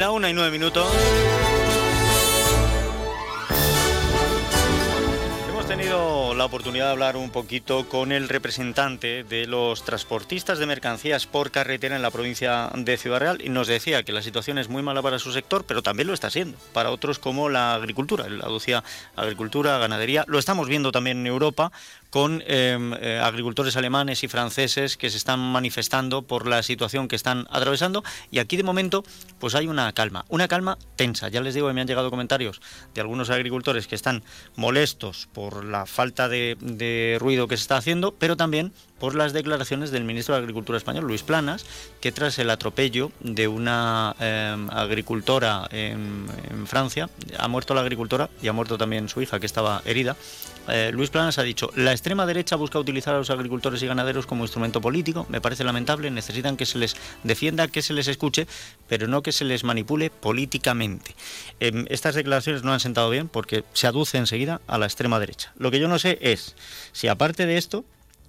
La una y nueve minutos. Hemos tenido la oportunidad de hablar un poquito con el representante de los transportistas de mercancías por carretera en la provincia de Ciudad Real y nos decía que la situación es muy mala para su sector, pero también lo está siendo para otros como la agricultura. La aducía agricultura, ganadería. Lo estamos viendo también en Europa con em, eh, agricultores alemanes y franceses que se están manifestando por la situación que están atravesando y aquí de momento pues hay una calma, una calma tensa. Ya les digo que me han llegado comentarios de algunos agricultores que están molestos por la falta de, ruido que se está haciendo, pero también por las declaraciones del ministro de Agricultura español, Luis Planas, que tras el atropello de una em, agricultora en, Francia, ha muerto la agricultora y ha muerto también su hija, que estaba herida. Eh, Luis Planas ha dicho, la extrema derecha busca utilizar a los agricultores y ganaderos como instrumento político, me parece lamentable, necesitan que se les defienda, que se les escuche, pero no que se les manipule políticamente. Em, estas declaraciones no han sentado bien porque se aduce enseguida a la extrema derecha. Lo que yo no sé es si aparte de esto,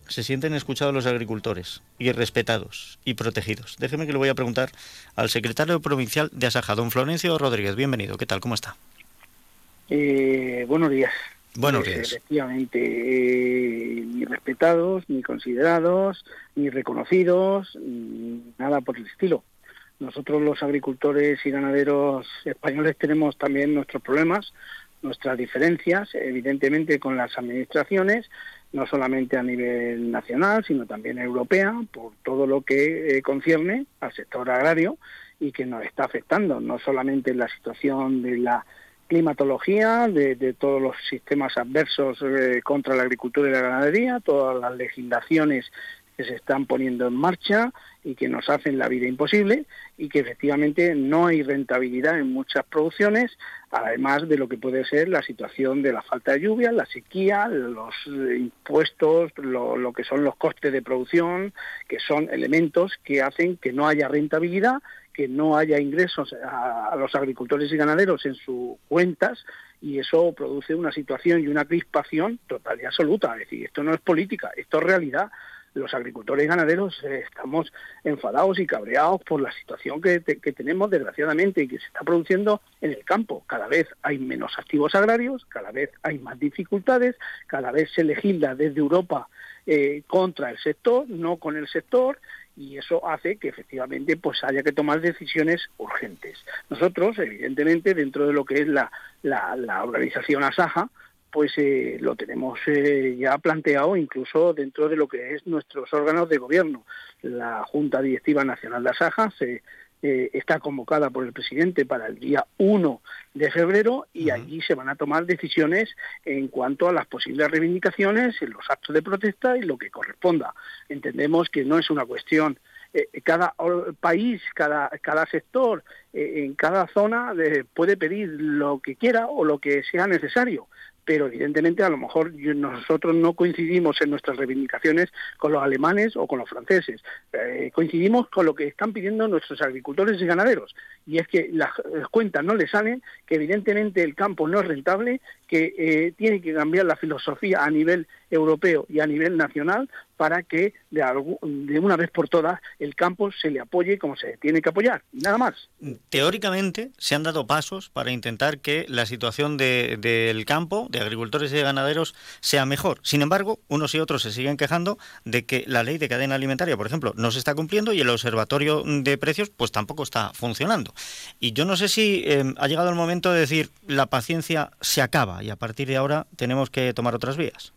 se sienten escuchados los agricultores y respetados y protegidos. Déjeme que le voy a preguntar al secretario provincial de Asaja, don Florencio Rodríguez. Bienvenido, ¿qué tal? ¿Cómo está? Eh, buenos días. Buenos pues, días. efectivamente, eh, ni respetados, ni considerados, ni reconocidos, nada por el estilo. Nosotros los agricultores y ganaderos españoles tenemos también nuestros problemas, nuestras diferencias, evidentemente con las administraciones, no solamente a nivel nacional, sino también europea, por todo lo que eh, concierne al sector agrario y que nos está afectando, no solamente en la situación de la climatología, de, todos los sistemas adversos eh, contra la agricultura y la ganadería, todas las legislaciones que se están poniendo en marcha y que nos hacen la vida imposible y que efectivamente no hay rentabilidad en muchas producciones, además de lo que puede ser la situación de la falta de lluvia, la sequía, los impuestos, lo, que son los costes de producción, que son elementos que hacen que no haya rentabilidad, que no haya ingresos a, los agricultores y ganaderos en sus cuentas y eso produce una situación y una crispación total y absoluta. Es decir, esto no es política, esto es realidad los agricultores y ganaderos eh, estamos enfadados y cabreados por la situación que, tenemos desgraciadamente y que se está produciendo en el campo. Cada vez hay menos activos agrarios, cada vez hay más dificultades, cada vez se legisla desde Europa eh, contra el sector, no con el sector, y eso hace que efectivamente pues haya que tomar decisiones urgentes. Nosotros, evidentemente, dentro de lo que es la, la, organización ASAJA, pues eh, lo tenemos eh, ya planteado incluso dentro de lo que es nuestros órganos de gobierno. La Junta Directiva Nacional de Asaja se, eh, está convocada por el presidente para el día 1 de febrero y allí se van a tomar decisiones en cuanto a las posibles reivindicaciones, los actos de protesta y lo que corresponda. Entendemos que no es una cuestión cada país, cada, cada sector, en cada zona puede pedir lo que quiera o lo que sea necesario pero evidentemente a lo mejor nosotros no coincidimos en nuestras reivindicaciones con los alemanes o con los franceses. Eh, coincidimos con lo que están pidiendo nuestros agricultores y ganaderos, y es que las, cuentas no les salen, que evidentemente el campo no es rentable, que eh, tiene que cambiar la filosofía a nivel europeo y a nivel nacional para que de, de, una vez por todas el campo se le apoye como se tiene que apoyar, nada más. Teóricamente se han dado pasos para intentar que la situación del campo, de agricultores y de ganaderos, sea mejor. Sin embargo, unos y otros se siguen quejando de que la ley de cadena alimentaria, por ejemplo, no se está cumpliendo y el observatorio de precios pues tampoco está funcionando. Y yo no sé si eh, ha llegado el momento de decir la paciencia se acaba y a partir de ahora tenemos que tomar otras vías.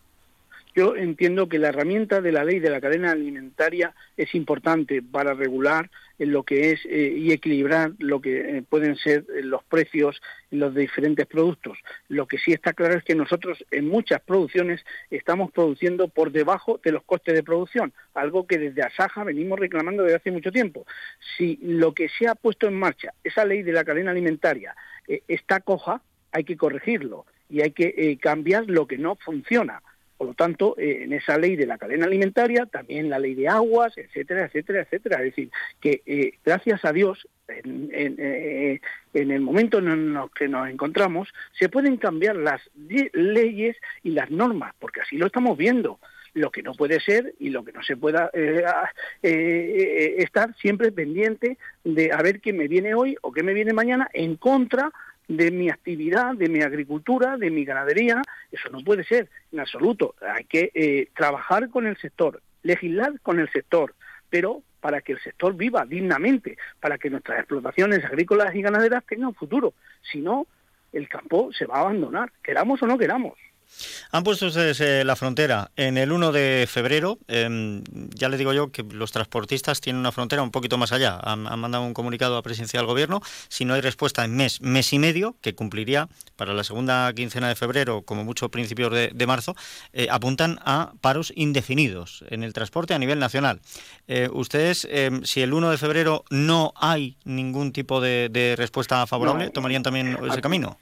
Yo entiendo que la herramienta de la ley de la cadena alimentaria es importante para regular lo que es eh, y equilibrar lo que eh, pueden ser eh, los precios en los diferentes productos. Lo que sí está claro es que nosotros en muchas producciones estamos produciendo por debajo de los costes de producción, algo que desde Asaja venimos reclamando desde hace mucho tiempo. Si lo que se ha puesto en marcha, esa ley de la cadena alimentaria, está coja, hay que corregirlo y hay que eh, cambiar lo que no funciona. Por lo tanto, eh, en esa ley de la cadena alimentaria, también la ley de aguas, etcétera, etcétera, etcétera. Es decir, que eh, gracias a Dios, en, en, el momento en el que nos encontramos, se pueden cambiar las leyes y las normas, porque así lo estamos viendo. Lo que no puede ser y lo que no se pueda eh, eh, estar siempre pendiente de a ver qué me viene hoy o qué me viene mañana en contra de mi actividad, de mi agricultura, de mi ganadería. Eso no puede ser en absoluto. Hay que trabajar con el sector, legislar con el sector, pero para que el sector viva dignamente, para que nuestras explotaciones agrícolas y ganaderas tengan futuro. Si no, el campo se va a abandonar, queramos o no queramos. Han puesto ustedes eh, la frontera en el 1 de febrero. Em, ya le digo yo que los transportistas tienen una frontera un poquito más allá. Han, mandado un comunicado a presidencia del gobierno. Si no hay respuesta en mes, mes y medio, que cumpliría para la segunda quincena de febrero, como mucho principios de, marzo, eh, apuntan a paros indefinidos en el transporte a nivel nacional. Eh, ustedes, em, si el 1 de febrero no hay ningún tipo de, respuesta favorable, ¿tomarían también ese camino?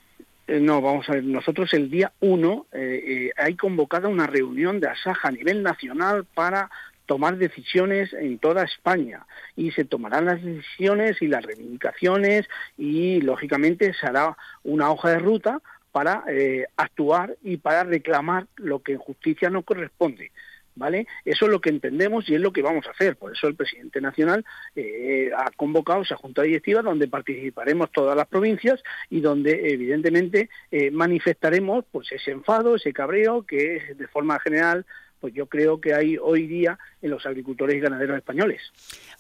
Eh, no, vamos a ver, nosotros el día 1 eh, eh, hay convocada una reunión de ASAJA a nivel nacional para tomar decisiones en toda España y se tomarán las decisiones y las reivindicaciones y lógicamente se hará una hoja de ruta para actuar y para reclamar lo que en justicia no corresponde. ¿Vale? Eso es lo que entendemos y es lo que vamos a hacer. Por eso el presidente nacional eh, ha convocado esa junta directiva donde participaremos todas las provincias y donde evidentemente eh, manifestaremos pues ese enfado, ese cabreo que de forma general pues yo creo que hay hoy día en los agricultores y ganaderos españoles.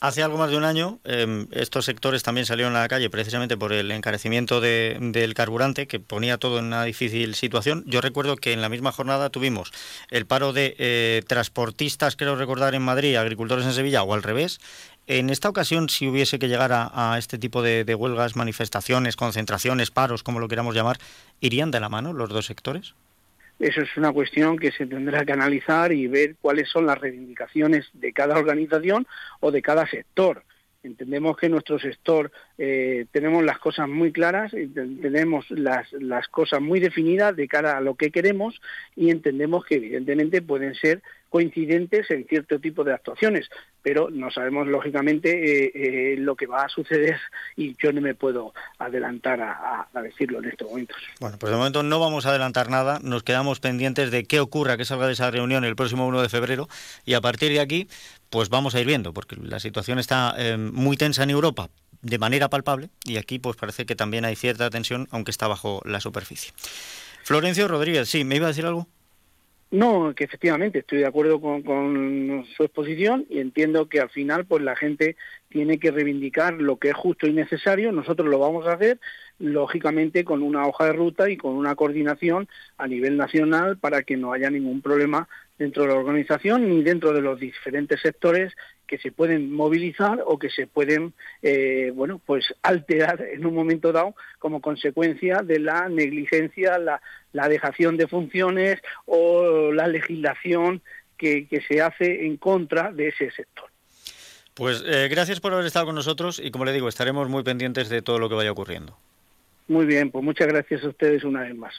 Hace algo más de un año em, estos sectores también salieron a la calle precisamente por el encarecimiento del carburante que ponía todo en una difícil situación. Yo recuerdo que en la misma jornada tuvimos el paro de eh, transportistas, creo recordar, en Madrid, agricultores en Sevilla o al revés. En esta ocasión, si hubiese que llegar a, este tipo de, de huelgas, manifestaciones, concentraciones, paros, como lo queramos llamar, ¿irían de la mano los dos sectores? Eso es una cuestión que se tendrá que analizar y ver cuáles son las reivindicaciones de cada organización o de cada sector. Entendemos que en nuestro sector eh, tenemos las cosas muy claras, tenemos las, las cosas muy definidas de cara a lo que queremos y entendemos que evidentemente pueden ser coincidentes en cierto tipo de actuaciones, pero no sabemos lógicamente eh, eh, lo que va a suceder y yo no me puedo adelantar a, decirlo en estos momentos. Bueno, pues de momento no vamos a adelantar nada, nos quedamos pendientes de qué ocurra, que salga de esa reunión el próximo 1 de febrero y a partir de aquí pues vamos a ir viendo, porque la situación está eh, muy tensa en Europa de manera palpable y aquí pues parece que también hay cierta tensión, aunque está bajo la superficie. Florencio Rodríguez, sí, ¿me iba a decir algo? No, que efectivamente estoy de acuerdo con, su exposición y entiendo que al final pues la gente tiene que reivindicar lo que es justo y necesario. Nosotros lo vamos a hacer, lógicamente, con una hoja de ruta y con una coordinación a nivel nacional para que no haya ningún problema dentro de la organización ni dentro de los diferentes sectores que se pueden movilizar o que se pueden, eh, bueno, pues alterar en un momento dado como consecuencia de la negligencia, la, dejación de funciones o la legislación que, se hace en contra de ese sector. Pues eh, gracias por haber estado con nosotros y como le digo, estaremos muy pendientes de todo lo que vaya ocurriendo. Muy bien, pues muchas gracias a ustedes una vez más.